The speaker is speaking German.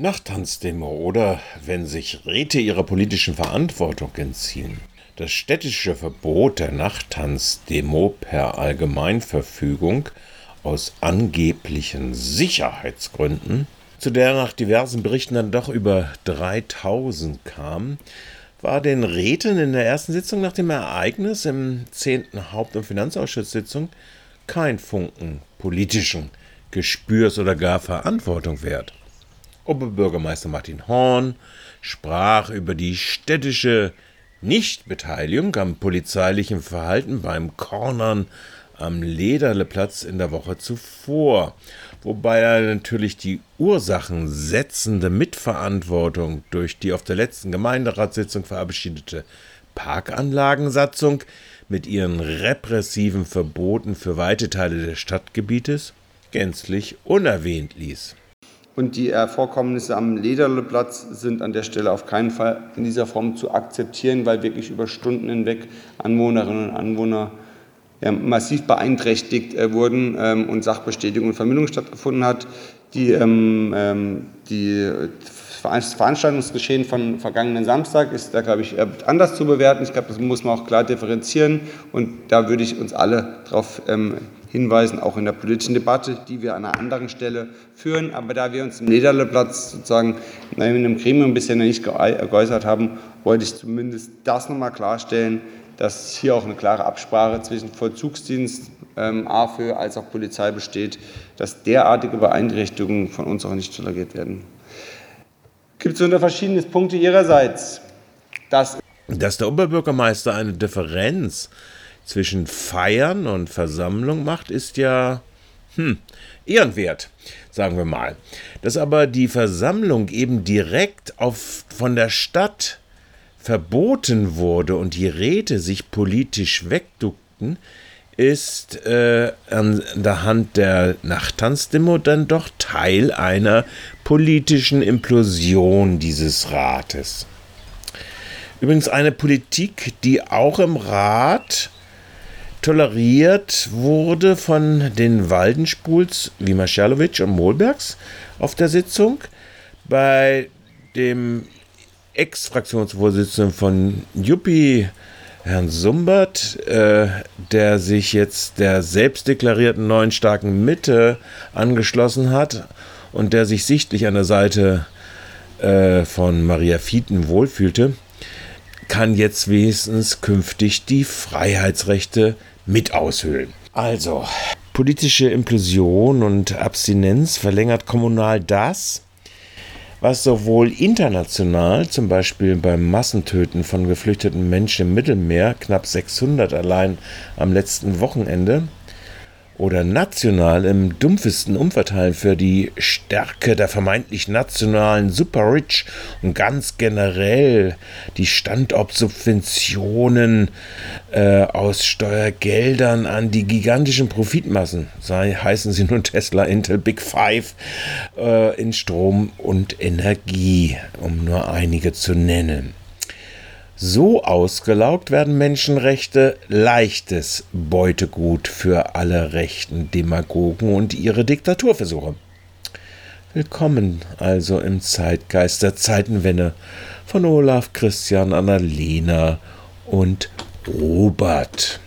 Nachttanzdemo oder wenn sich Räte ihrer politischen Verantwortung entziehen. Das städtische Verbot der Nachttanzdemo per Allgemeinverfügung aus angeblichen Sicherheitsgründen, zu der nach diversen Berichten dann doch über 3000 kam, war den Räten in der ersten Sitzung nach dem Ereignis im 10. Haupt- und Finanzausschusssitzung kein Funken politischen Gespürs oder gar Verantwortung wert. Oberbürgermeister Martin Horn sprach über die städtische Nichtbeteiligung am polizeilichen Verhalten beim Cornern am Lederleplatz in der Woche zuvor, wobei er natürlich die ursachensetzende Mitverantwortung durch die auf der letzten Gemeinderatssitzung verabschiedete Parkanlagensatzung mit ihren repressiven Verboten für weite Teile des Stadtgebietes gänzlich unerwähnt ließ. Und die Vorkommnisse am Lederleplatz sind an der Stelle auf keinen Fall in dieser Form zu akzeptieren, weil wirklich über Stunden hinweg Anwohnerinnen und Anwohner ja, massiv beeinträchtigt äh, wurden ähm, und Sachbestätigung und Vermittlung stattgefunden hat. Die, ähm, ähm die Veranstaltungsgeschehen von vergangenen Samstag ist da, glaube ich, anders zu bewerten. Ich glaube, das muss man auch klar differenzieren. Und da würde ich uns alle darauf ähm, hinweisen, auch in der politischen Debatte, die wir an einer anderen Stelle führen. Aber da wir uns im Niederleplatz sozusagen in einem Gremium bisher noch nicht geäußert haben, wollte ich zumindest das nochmal klarstellen, dass hier auch eine klare Absprache zwischen Vollzugsdienst, ähm, AFÖ als auch Polizei besteht, dass derartige Beeinträchtigungen von uns auch nicht toleriert werden. Gibt es unter verschiedene Punkte Ihrerseits? Dass, dass der Oberbürgermeister eine Differenz zwischen Feiern und Versammlung macht, ist ja hm, ehrenwert, sagen wir mal. Dass aber die Versammlung eben direkt auf, von der Stadt verboten wurde und die Räte sich politisch wegduckten, ist äh, an der Hand der Nachttanzdemo dann doch Teil einer politischen Implosion dieses Rates. Übrigens eine Politik, die auch im Rat toleriert wurde von den Waldenspuls wie Maschalowitsch und Mohlbergs auf der Sitzung. Bei dem Ex-Fraktionsvorsitzenden von Juppie, Herrn Sumbert, äh, der sich jetzt der selbstdeklarierten neuen starken Mitte angeschlossen hat und der sich sichtlich an der Seite äh, von Maria Fieten wohlfühlte, kann jetzt wenigstens künftig die Freiheitsrechte mit aushöhlen. Also, politische Implosion und Abstinenz verlängert kommunal das, was sowohl international, zum Beispiel beim Massentöten von geflüchteten Menschen im Mittelmeer, knapp 600 allein am letzten Wochenende, oder national im dumpfesten Umverteilen für die Stärke der vermeintlich nationalen Super-Rich und ganz generell die Standortsubventionen äh, aus Steuergeldern an die gigantischen Profitmassen, sei, heißen sie nun Tesla, Intel, Big Five, äh, in Strom und Energie, um nur einige zu nennen. So ausgelaugt werden Menschenrechte leichtes Beutegut für alle rechten Demagogen und ihre Diktaturversuche. Willkommen also im Zeitgeist der Zeitenwende von Olaf, Christian, Annalena und Robert.